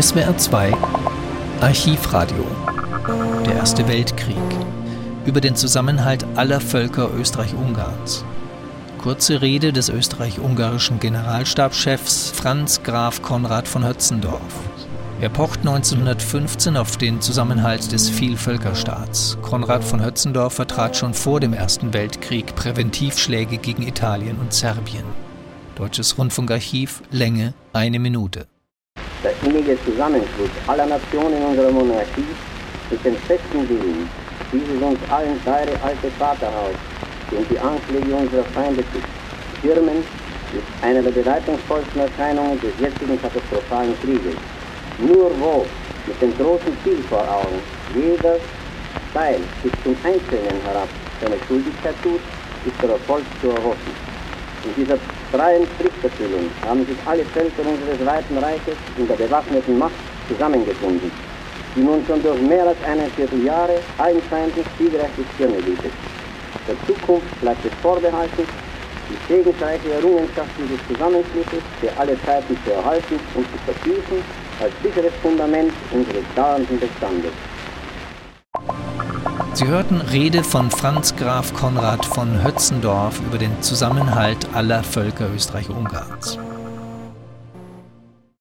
SWR 2 Archivradio Der Erste Weltkrieg über den Zusammenhalt aller Völker Österreich-Ungarns. Kurze Rede des österreich-ungarischen Generalstabschefs Franz Graf Konrad von Hötzendorf. Er pocht 1915 auf den Zusammenhalt des Vielvölkerstaats. Konrad von Hötzendorf vertrat schon vor dem Ersten Weltkrieg Präventivschläge gegen Italien und Serbien. Deutsches Rundfunkarchiv, Länge eine Minute der innige Zusammenschluss aller Nationen unserer Monarchie mit dem festen Willen, dieses uns allen teure alte Vaterhaus gegen die Anschläge unserer Feinde zu stürmen, ist eine der bedeutungsvollsten Erscheinungen des jetzigen katastrophalen Krieges. Nur wo, mit dem großen Ziel vor Augen, jeder Teil bis zum Einzelnen herab seine Schuldigkeit tut, ist der Erfolg zu erhoffen. In dieser freien Pflichterfüllung haben sich alle Völker unseres weiten Reiches in der bewaffneten Macht zusammengefunden, die nun schon durch mehr als eine Vierteljahre allen Feinden siegreich die Stirne bietet. Der Zukunft bleibt es vorbehalten, die segensreiche Errungenschaften des Zusammenschlusses für alle Zeiten zu erhalten und zu vertiefen als sicheres Fundament unseres dauernden Bestandes. Sie hörten Rede von Franz Graf Konrad von Hötzendorf über den Zusammenhalt aller Völker Österreich-Ungarns.